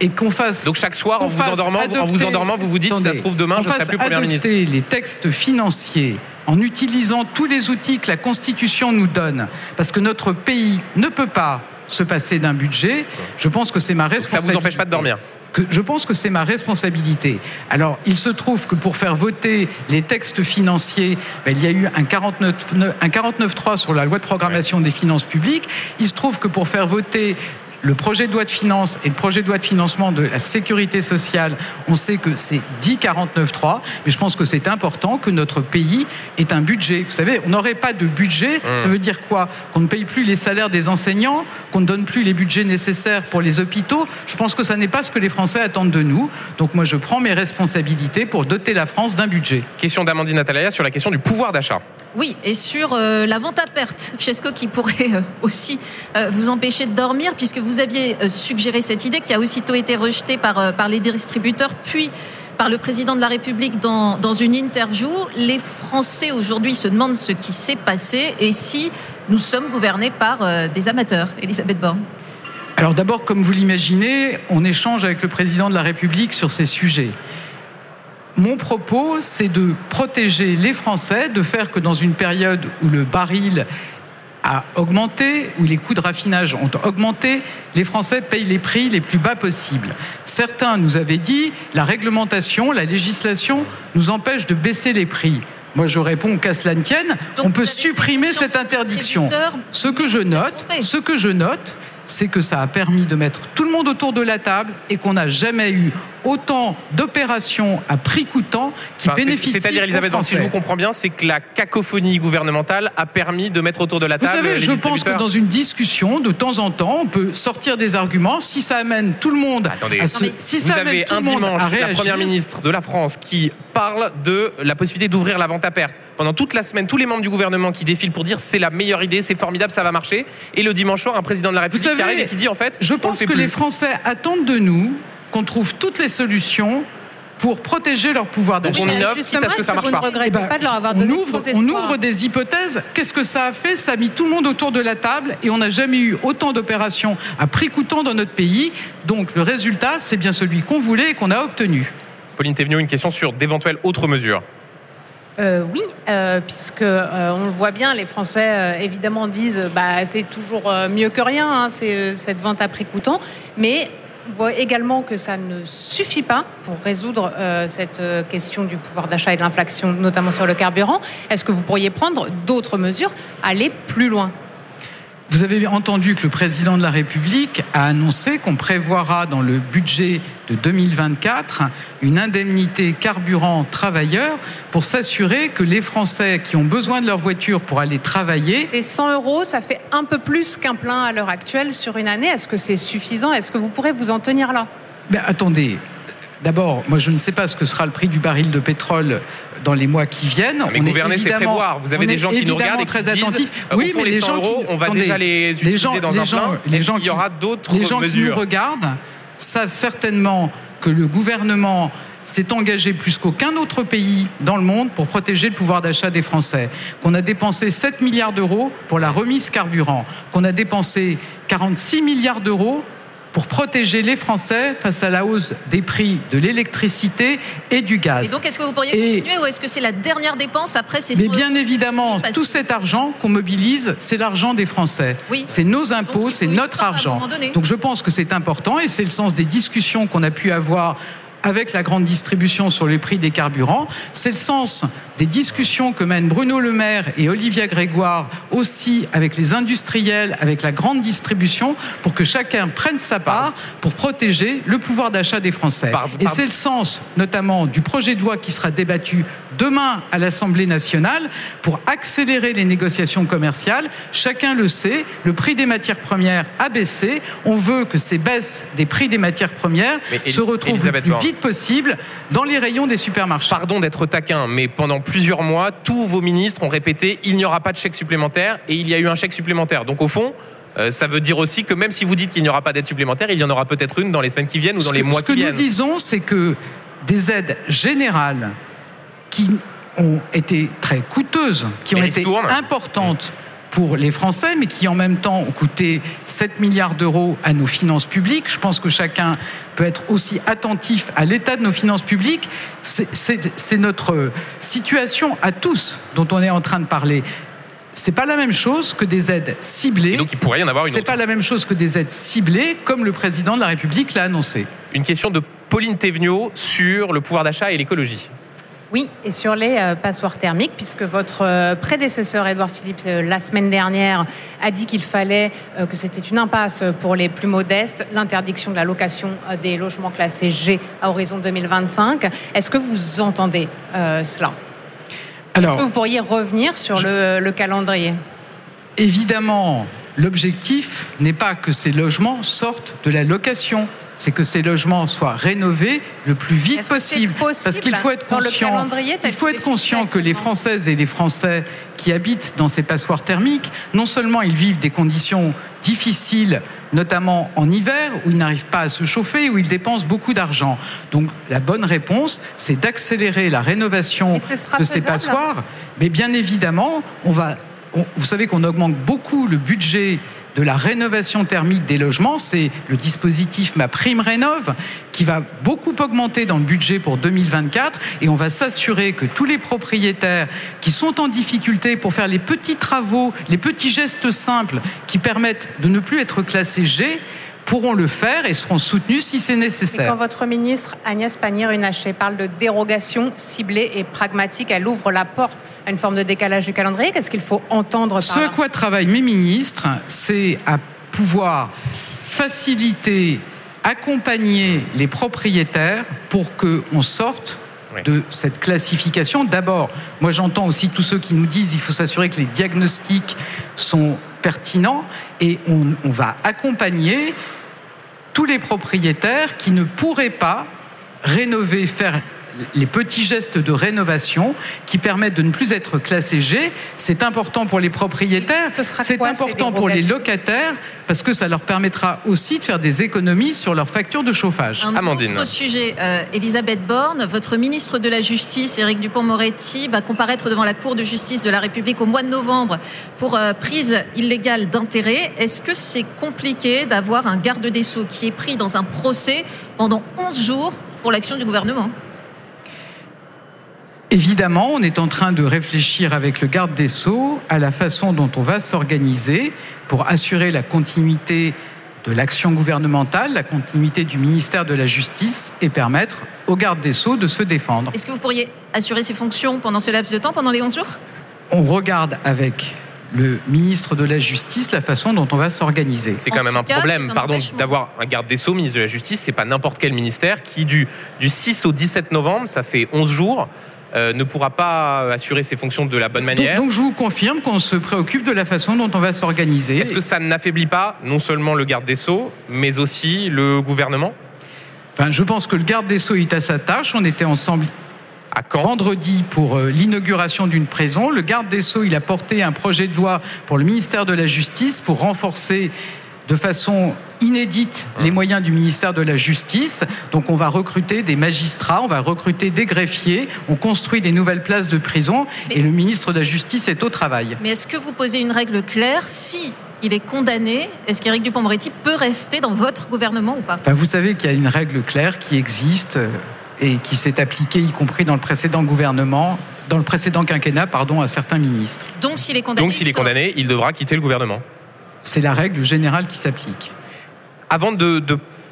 Et qu'on fasse. Donc chaque soir, en vous, endormant, adopter, en vous endormant, vous vous dites, attendez, si ça se trouve demain, je ne serai plus première ministre. les textes financiers en utilisant tous les outils que la Constitution nous donne, parce que notre pays ne peut pas se passer d'un budget. Je pense que c'est ma responsabilité. Ça vous empêche pas de dormir que je pense que c'est ma responsabilité. Alors, il se trouve que pour faire voter les textes financiers, ben, il y a eu un 49.3 un 49 sur la loi de programmation des finances publiques. Il se trouve que pour faire voter le projet de loi de finances et le projet de loi de financement de la sécurité sociale, on sait que c'est 10 49.3, mais je pense que c'est important que notre pays ait un budget. Vous savez, on n'aurait pas de budget, mmh. ça veut dire quoi? Qu'on ne paye plus les salaires des enseignants, qu'on ne donne plus les budgets nécessaires pour les hôpitaux. Je pense que ça n'est pas ce que les Français attendent de nous. Donc moi, je prends mes responsabilités pour doter la France d'un budget. Question d'Amandine Natalia sur la question du pouvoir d'achat. Oui, et sur euh, la vente à perte, Fiesco qui pourrait euh, aussi euh, vous empêcher de dormir, puisque vous aviez suggéré cette idée qui a aussitôt été rejetée par, par les distributeurs, puis par le président de la République dans, une interview. Les Français aujourd'hui se demandent ce qui s'est passé et si nous sommes gouvernés par des amateurs. Elisabeth Borne. Alors d'abord, comme vous l'imaginez, on échange avec le président de la République sur ces sujets. Mon propos, c'est de protéger les Français, de faire que dans une période où le baril a augmenté, où les coûts de raffinage ont augmenté, les Français payent les prix les plus bas possibles. Certains nous avaient dit la réglementation, la législation nous empêche de baisser les prix. Moi, je réponds qu'à cela ne tienne, Donc on peut supprimer cette interdiction. Ce que je note, ce que je note, c'est que ça a permis de mettre tout le monde autour de la table et qu'on n'a jamais eu autant d'opérations à prix coûtant qui bénéficient. C'est-à-dire, Elisabeth, si je vous comprends bien, c'est que la cacophonie gouvernementale a permis de mettre autour de la table. Vous savez, je pense que dans une discussion, de temps en temps, on peut sortir des arguments. Si ça amène tout le monde Attendez, à si vous avez un dimanche la première ministre de la France qui parle de la possibilité d'ouvrir la vente à perte. Pendant toute la semaine, tous les membres du gouvernement qui défilent pour dire c'est la meilleure idée, c'est formidable, ça va marcher. Et le dimanche soir, un président de la République qui arrive et qui dit en fait. Je pense que les Français attendent de nous qu'on trouve toutes les solutions pour protéger leur pouvoir d'achat. On innove, quitte à ce que ça marche pas. Eh ben, pas de leur avoir on, ouvre, on ouvre des hypothèses. Qu'est-ce que ça a fait? Ça a mis tout le monde autour de la table et on n'a jamais eu autant d'opérations à prix coûtant dans notre pays. Donc le résultat, c'est bien celui qu'on voulait et qu'on a obtenu. Pauline Thévenot, une question sur d'éventuelles autres mesures. Euh, oui, euh, puisque euh, on le voit bien, les Français évidemment disent bah c'est toujours mieux que rien, hein, c'est cette vente à prix coûtant, mais voit également que ça ne suffit pas pour résoudre cette question du pouvoir d'achat et de l'inflation, notamment sur le carburant. Est-ce que vous pourriez prendre d'autres mesures, aller plus loin? Vous avez entendu que le président de la République a annoncé qu'on prévoira dans le budget de 2024 une indemnité carburant travailleur pour s'assurer que les Français qui ont besoin de leur voiture pour aller travailler. C'est 100 euros, ça fait un peu plus qu'un plein à l'heure actuelle sur une année. Est-ce que c'est suffisant? Est-ce que vous pourrez vous en tenir là? Ben, Attendez, D'abord, moi je ne sais pas ce que sera le prix du baril de pétrole dans les mois qui viennent. Mais gouverner, c'est prévoir. Vous avez des gens qui nous regardent et qui très attentifs. Disent, oui, mais les, gens euros, on va déjà les utiliser les gens, dans un gens, plein. Les gens il y aura d'autres Les gens qui nous regardent savent certainement que le gouvernement s'est engagé plus qu'aucun autre pays dans le monde pour protéger le pouvoir d'achat des Français, qu'on a dépensé 7 milliards d'euros pour la remise carburant, qu'on a dépensé 46 milliards d'euros pour protéger les Français face à la hausse des prix de l'électricité et du gaz. Et donc, est-ce que vous pourriez continuer ou est-ce que c'est la dernière dépense après ces Mais bien évidemment, tout cet argent qu'on mobilise, c'est l'argent des Français. Oui. C'est nos impôts, c'est notre argent. Donc, je pense que c'est important et c'est le sens des discussions qu'on a pu avoir avec la grande distribution sur les prix des carburants. C'est le sens des discussions que mènent Bruno Le Maire et Olivia Grégoire aussi avec les industriels, avec la grande distribution, pour que chacun prenne sa part pour protéger le pouvoir d'achat des Français. Et c'est le sens notamment du projet de loi qui sera débattu demain à l'Assemblée nationale pour accélérer les négociations commerciales. Chacun le sait, le prix des matières premières a baissé. On veut que ces baisses des prix des matières premières se retrouvent le plus vite possible dans les rayons des supermarchés. Pardon d'être taquin, mais pendant plusieurs mois, tous vos ministres ont répété il n'y aura pas de chèque supplémentaire et il y a eu un chèque supplémentaire. Donc au fond, euh, ça veut dire aussi que même si vous dites qu'il n'y aura pas d'aide supplémentaire, il y en aura peut-être une dans les semaines qui viennent ou dans les mois qui viennent. Ce que nous disons, c'est que des aides générales qui ont été très coûteuses, qui ont été importantes pour les Français, mais qui en même temps ont coûté 7 milliards d'euros à nos finances publiques. Je pense que chacun peut être aussi attentif à l'état de nos finances publiques. C'est notre situation à tous dont on est en train de parler. C'est pas la même chose que des aides ciblées. donc il pourrait y en avoir une C'est pas la même chose que des aides ciblées, comme le président de la République l'a annoncé. Une question de Pauline Thévenot sur le pouvoir d'achat et l'écologie. Oui, et sur les euh, passoires thermiques, puisque votre euh, prédécesseur Edouard Philippe, euh, la semaine dernière, a dit qu'il fallait que c'était une impasse pour les plus modestes, l'interdiction de la location des logements classés G à horizon 2025. Est-ce que vous entendez cela? Est-ce que vous pourriez revenir sur le, le calendrier? Évidemment, l'objectif n'est pas que ces logements sortent de la location c'est que ces logements soient rénovés le plus vite possible. Parce qu'il faut être conscient, il faut être conscient que les Françaises et les Français qui habitent dans ces passoires thermiques, non seulement ils vivent des conditions difficiles notamment en hiver, où ils n'arrivent pas à se chauffer, où ils dépensent beaucoup d'argent. Donc la bonne réponse, c'est d'accélérer la rénovation de ces passoires. Mais bien évidemment, on va, vous savez qu'on augmente beaucoup le budget de la rénovation thermique des logements, c'est le dispositif Ma Prime Rénove qui va beaucoup augmenter dans le budget pour 2024 et on va s'assurer que tous les propriétaires qui sont en difficulté pour faire les petits travaux, les petits gestes simples qui permettent de ne plus être classés G, pourront le faire et seront soutenus si c'est nécessaire. Et quand votre ministre Agnès Pannier-Runacher parle de dérogation ciblée et pragmatique, elle ouvre la porte à une forme de décalage du calendrier. Qu'est-ce qu'il faut entendre par Ce à quoi travaillent mes ministres, c'est à pouvoir faciliter accompagner les propriétaires pour qu'on sorte de cette classification. D'abord, moi j'entends aussi tous ceux qui nous disent qu'il faut s'assurer que les diagnostics sont pertinents et on, on va accompagner tous les propriétaires qui ne pourraient pas rénover, faire les petits gestes de rénovation qui permettent de ne plus être classés G. C'est important pour les propriétaires, c'est important pour les locataires parce que ça leur permettra aussi de faire des économies sur leur facture de chauffage. Un autre sujet, euh, Elisabeth Borne, votre ministre de la Justice, Éric Dupont-Moretti, va comparaître devant la Cour de justice de la République au mois de novembre pour euh, prise illégale d'intérêt. Est-ce que c'est compliqué d'avoir un garde des Sceaux qui est pris dans un procès pendant 11 jours pour l'action du gouvernement? Évidemment, on est en train de réfléchir avec le garde des Sceaux à la façon dont on va s'organiser pour assurer la continuité de l'action gouvernementale, la continuité du ministère de la Justice et permettre au garde des Sceaux de se défendre. Est-ce que vous pourriez assurer ces fonctions pendant ce laps de temps, pendant les 11 jours? On regarde avec le ministre de la Justice la façon dont on va s'organiser. C'est quand même un problème, pardon, d'avoir un garde des Sceaux, ministre de la Justice, c'est pas n'importe quel ministère qui du, du 6 au 17 novembre, ça fait 11 jours, euh, ne pourra pas assurer ses fonctions de la bonne manière. Donc, donc je vous confirme qu'on se préoccupe de la façon dont on va s'organiser. Est-ce que ça n'affaiblit pas non seulement le garde des Sceaux, mais aussi le gouvernement? Enfin, je pense que le garde des Sceaux est à sa tâche. On était ensemble à vendredi pour euh, l'inauguration d'une prison. Le garde des Sceaux, il a porté un projet de loi pour le ministère de la Justice pour renforcer de façon inédite les moyens du ministère de la Justice. Donc on va recruter des magistrats, on va recruter des greffiers, on construit des nouvelles places de prison et le ministre de la Justice est au travail. Mais est-ce que vous posez une règle claire si il est condamné, est-ce qu'Éric Dupond-Moretti peut rester dans votre gouvernement ou pas? Ben, Vous savez qu'il y a une règle claire qui existe euh, et qui s'est appliquée, y compris dans le précédent gouvernement, dans le précédent quinquennat, pardon, à certains ministres. Donc s'il est condamné, Donc s'il est condamné, il devra quitter le gouvernement. C'est la règle générale qui s'applique. Avant de,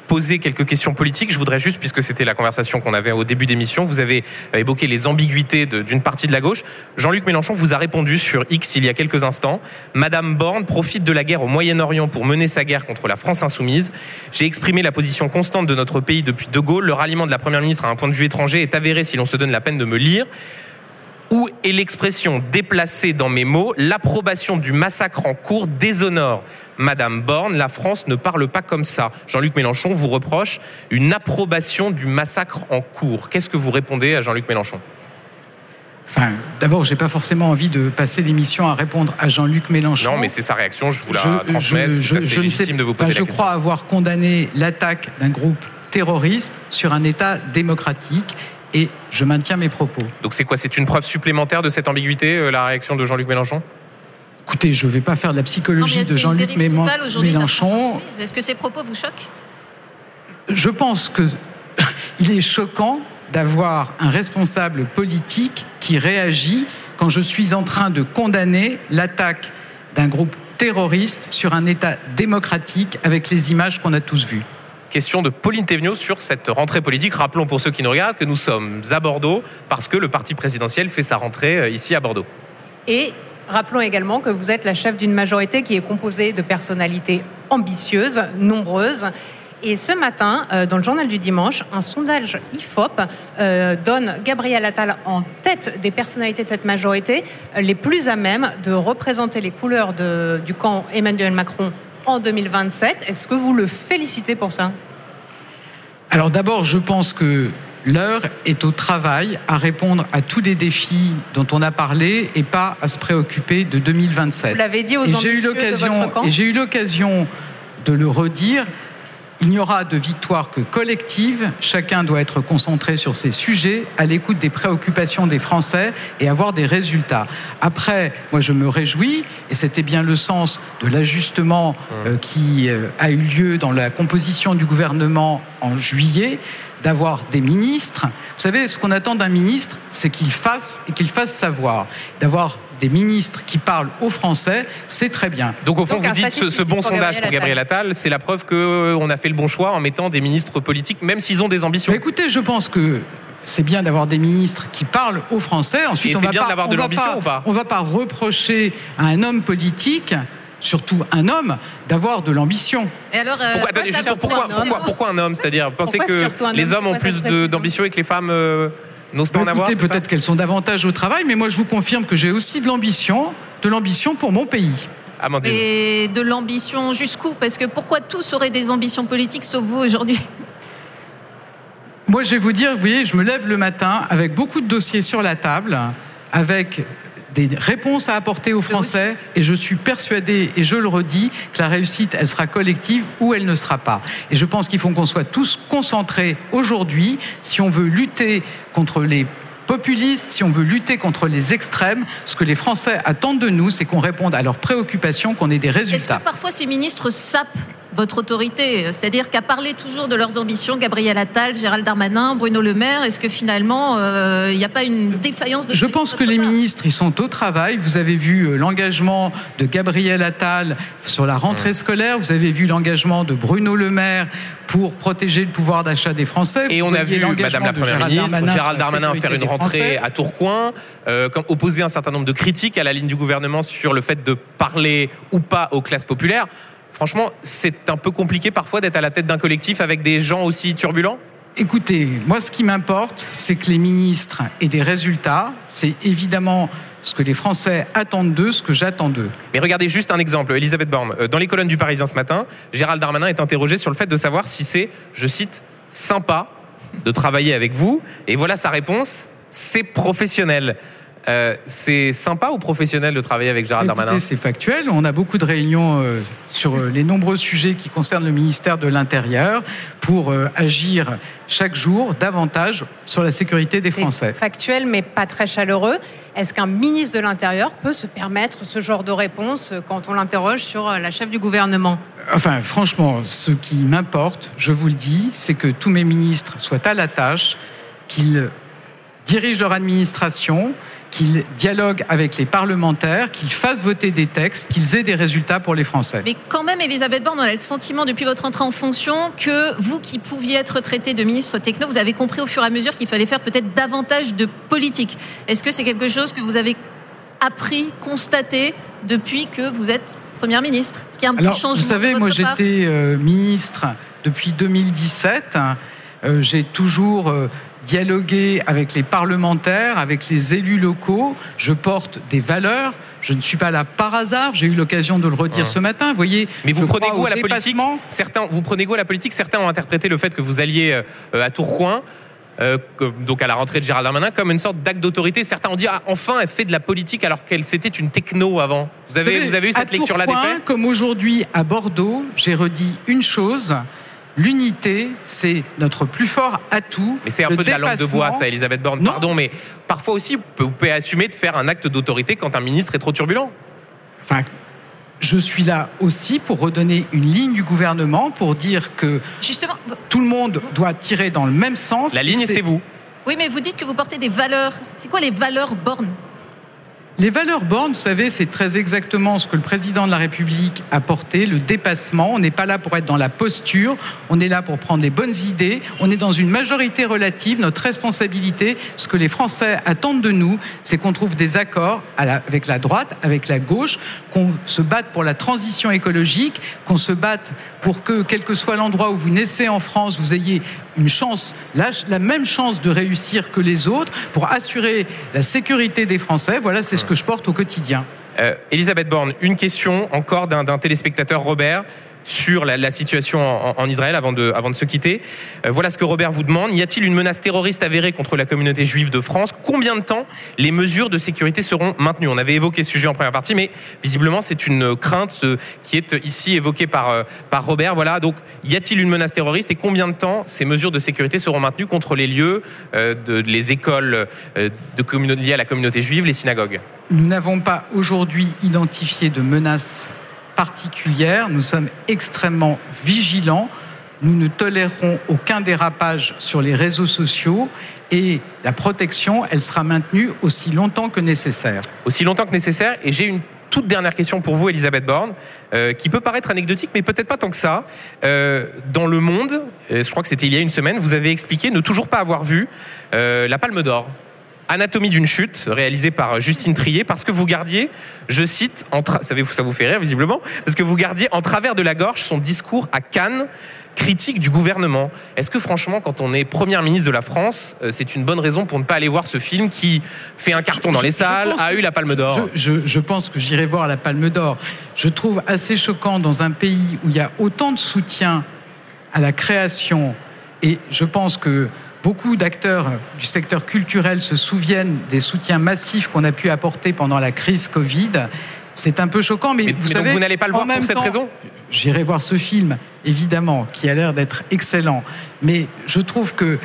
poser quelques questions politiques. Je voudrais juste, puisque c'était la conversation qu'on avait au début d'émission, vous avez évoqué les ambiguïtés d'une partie de la gauche. Jean-Luc Mélenchon vous a répondu sur X il y a quelques instants. Madame Borne profite de la guerre au Moyen-Orient pour mener sa guerre contre la France insoumise. J'ai exprimé la position constante de notre pays depuis De Gaulle. Le ralliement de la Première ministre à un point de vue étranger est avéré si l'on se donne la peine de me lire. Où est l'expression déplacée dans mes mots L'approbation du massacre en cours déshonore Madame Borne. La France ne parle pas comme ça. Jean-Luc Mélenchon vous reproche une approbation du massacre en cours. Qu'est-ce que vous répondez à Jean-Luc Mélenchon Enfin, d'abord, j'ai pas forcément envie de passer l'émission à répondre à Jean-Luc Mélenchon. Non, mais c'est sa réaction, je vous la transmets. Je, je, ne sais, de vous poser je crois avoir condamné l'attaque d'un groupe terroriste sur un État démocratique et je maintiens mes propos. Donc c'est quoi C'est une preuve supplémentaire de cette ambiguïté, euh, la réaction de Jean-Luc Mélenchon? Écoutez, je ne vais pas faire de la psychologie de Jean-Luc Mélenchon. Est-ce que ces propos vous choquent? Je pense que il est choquant d'avoir un responsable politique qui réagit quand je suis en train de condamner l'attaque d'un groupe terroriste sur un État démocratique avec les images qu'on a tous vues. Question de Pauline Thévenot sur cette rentrée politique. Rappelons pour ceux qui nous regardent que nous sommes à Bordeaux parce que le parti présidentiel fait sa rentrée euh, ici à Bordeaux. Et rappelons également que vous êtes la chef d'une majorité qui est composée de personnalités ambitieuses, nombreuses. Et ce matin, euh, dans le journal du dimanche, un sondage IFOP euh, donne Gabriel Attal en tête des personnalités de cette majorité les plus à même de représenter les couleurs du camp Emmanuel Macron en 2027. Est-ce que vous le félicitez pour ça? Alors d'abord, je pense que l'heure est au travail à répondre à tous les défis dont on a parlé et pas à se préoccuper de 2027. Vous l'avez dit aux j'ai eu l'occasion et j'ai eu l'occasion de le redire. Il n'y aura de victoire que collective. Chacun doit être concentré sur ses sujets, à l'écoute des préoccupations des Français et avoir des résultats. Après, moi, je me réjouis, et c'était bien le sens de l'ajustement euh, qui euh, a eu lieu dans la composition du gouvernement en juillet, d'avoir des ministres. Vous savez, ce qu'on attend d'un ministre, c'est qu'il fasse et qu'il fasse savoir. D'avoir des ministres qui parlent aux Français, c'est très bien. Donc au fond, vous dites ce, ce bon sondage pour Gabriel Attal, c'est la preuve qu'on a fait le bon choix en mettant des ministres politiques, même s'ils ont des ambitions. Mais écoutez, je pense que c'est bien d'avoir des ministres qui parlent aux Français. Ensuite, Et on c'est va bien pas, d'avoir on de va l'ambition pas- ou pas On va pas reprocher à un homme politique surtout un homme, d'avoir de l'ambition. Et alors, euh, pourquoi, attendez, juste, pourquoi, pourquoi, pourquoi, un homme? C'est-à-dire, pensez que les hommes ont plus d'ambition et que les femmes euh, n'osent pas en avoir Écoutez, peut-être qu'elles sont davantage au travail, mais moi je vous confirme que j'ai aussi de l'ambition, de l'ambition pour mon pays. Amandine. Et de l'ambition jusqu'où? Parce que pourquoi tous auraient des ambitions politiques sauf vous aujourd'hui? Moi je vais vous dire, vous voyez, je me lève le matin avec beaucoup de dossiers sur la table, avec des réponses à apporter aux Français et je suis persuadé, et je le redis, que la réussite, elle sera collective ou elle ne sera pas. Et je pense qu'il faut qu'on soit tous concentrés aujourd'hui si on veut lutter contre les populistes, si on veut lutter contre les extrêmes, ce que les Français attendent de nous, c'est qu'on réponde à leurs préoccupations, qu'on ait des résultats. Est-ce que parfois ces ministres sapent votre autorité C'est-à-dire qu'à parler toujours de leurs ambitions, Gabriel Attal, Gérald Darmanin, Bruno Le Maire, est-ce que finalement euh, il n'y a pas une défaillance de Je pense que les ministres, ils sont au travail. Vous avez vu euh, l'engagement de Gabriel Attal sur la rentrée scolaire, vous avez vu l'engagement de Bruno Le Maire pour protéger le pouvoir d'achat des Français. Et on a vu Madame la Première ministre, Gérald Darmanin faire une rentrée à Tourcoing, euh, opposer un certain nombre de critiques à la ligne du gouvernement sur le fait de parler ou pas aux classes populaires. Franchement, c'est un peu compliqué parfois d'être à la tête d'un collectif avec des gens aussi turbulents? Écoutez, moi ce qui m'importe, c'est que les ministres aient des résultats. C'est évidemment ce que les Français attendent d'eux, ce que j'attends d'eux. Mais regardez juste un exemple, Elisabeth Borne. Euh, dans les colonnes du Parisien ce matin, Gérald Darmanin est interrogé sur le fait de savoir si c'est, je cite, sympa de travailler avec vous. Et voilà sa réponse, c'est professionnel. Euh, c'est sympa ou professionnel de travailler avec Gérald Darmanin C'est factuel. On a beaucoup de réunions euh, sur euh, les nombreux sujets qui concernent le ministère de l'Intérieur pour agir chaque jour davantage sur la sécurité des Français. Factuel, mais pas très chaleureux. Est-ce qu'un ministre de l'Intérieur peut se permettre ce genre de réponse quand on l'interroge sur la chef du gouvernement? Enfin, franchement, ce qui m'importe, je vous le dis, c'est que tous mes ministres soient à la tâche, qu'ils dirigent leur administration, qu'ils dialoguent avec les parlementaires, qu'ils fassent voter des textes, qu'ils aient des résultats pour les Français. Mais quand même, Elisabeth Borne, on a le sentiment depuis votre entrée en fonction que vous qui pouviez être traité de ministre techno, vous avez compris au fur et à mesure qu'il fallait faire peut-être davantage de politique. Est-ce que c'est quelque chose que vous avez appris, constaté depuis que vous êtes Première ministre? Est-ce qu'il y a un petit changement Vous savez, moi j'étais euh, ministre depuis 2017. Euh, j'ai toujours euh, dialoguer avec les parlementaires, avec les élus locaux. Je porte des valeurs. Je ne suis pas là par hasard. J'ai eu l'occasion de le redire ce matin. Vous voyez. Mais vous prenez goût à la politique. Certains, vous prenez goût à la politique. Certains ont interprété le fait que vous alliez euh, à Tourcoing. Euh, donc à la rentrée de Gérald Darmanin comme une sorte d'acte d'autorité. Certains ont dit ah, enfin elle fait de la politique alors qu'elle c'était une techno avant. Vous avez, vous, avez eu cette lecture-là des faits? Comme aujourd'hui à Bordeaux, j'ai redit une chose L'unité, c'est notre plus fort atout. Mais c'est un peu de la langue de bois, ça, Elisabeth Borne. Pardon, mais parfois aussi, vous pouvez assumer de faire un acte d'autorité quand un ministre est trop turbulent. Enfin, je suis là aussi pour redonner une ligne du gouvernement, pour dire que Justement, tout le monde doit tirer dans le même sens. La ligne, c'est vous. Oui, mais vous dites que vous portez des valeurs. C'est quoi les valeurs bornes les valeurs bornes, vous savez, c'est très exactement ce que le président de la République a porté, le dépassement. On n'est pas là pour être dans la posture, on est là pour prendre les bonnes idées. On est dans une majorité relative. Notre responsabilité, ce que les Français attendent de nous, c'est qu'on trouve des accords avec la droite, avec la gauche, qu'on se batte pour la transition écologique, qu'on se batte pour que, quel que soit l'endroit où vous naissez en France, vous ayez une chance, la, la, même chance de réussir que les autres pour assurer la sécurité des Français. Voilà, c'est ce que je porte au quotidien. Euh, Elisabeth Borne, une question encore d'un téléspectateur, Robert sur la, situation en, Israël avant de, se quitter. Euh, voilà ce que Robert vous demande. Y a-t-il une menace terroriste avérée contre la communauté juive de France? Combien de temps les mesures de sécurité seront maintenues? On avait évoqué ce sujet en première partie, mais visiblement c'est une crainte euh, qui est ici évoquée par, euh, par Robert. Voilà, donc y a-t-il une menace terroriste et combien de temps ces mesures de sécurité seront maintenues contre les lieux, de, les écoles de liées à la communauté juive, les synagogues? Nous n'avons pas aujourd'hui identifié de menace particulière. Nous sommes extrêmement vigilants. Nous ne tolérerons aucun dérapage sur les réseaux sociaux et la protection, elle sera maintenue aussi longtemps que nécessaire. Aussi longtemps que nécessaire. Et j'ai une toute dernière question pour vous, Elisabeth Borne, euh, qui peut paraître anecdotique, mais peut-être pas tant que ça. Euh, dans Le Monde, euh, je crois que c'était il y a une semaine, vous avez expliqué ne toujours pas avoir vu la Palme d'Or. Anatomie d'une chute, réalisé par Justine Trier, parce que vous gardiez, je cite, en ça vous fait rire visiblement, parce que vous gardiez en travers de la gorge son discours à Cannes critique du gouvernement. Est-ce que franchement, quand on est première ministre de la France, euh, c'est une bonne raison pour ne pas aller voir ce film qui fait un carton dans les salles, a eu la Palme d'Or? je, pense que j'irai voir la Palme d'Or. Je trouve assez choquant dans un pays où il y a autant de soutien à la création, et je pense que beaucoup d'acteurs du secteur culturel se souviennent des soutiens massifs qu'on a pu apporter pendant la crise Covid. C'est un peu choquant, mais, vous savez, vous n'allez pas le voir pour cette raison? J'irai voir ce film, évidemment, qui a l'air d'être excellent. Mais je trouve que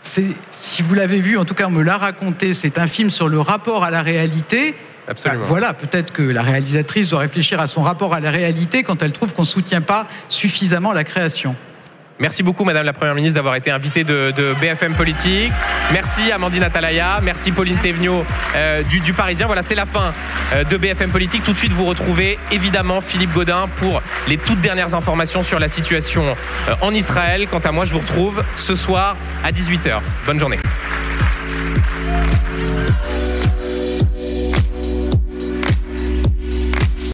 si vous l'avez vu, en tout cas on me l'a raconté, c'est un film sur le rapport à la réalité. Absolument. Bah, voilà, peut-être que la réalisatrice doit réfléchir à son rapport à la réalité quand elle trouve qu'on ne soutient pas suffisamment la création. Merci beaucoup, Madame la Première ministre, d'avoir été invitée de, BFM Politique. Merci, Amandine Atalaya. Merci, Pauline Thévenot euh, du, Parisien. Voilà, c'est la fin euh, de BFM Politique. Tout de suite, vous retrouvez évidemment Philippe Godin pour les toutes dernières informations sur la situation euh, en Israël. Quant à moi, je vous retrouve ce soir à 18h. Bonne journée.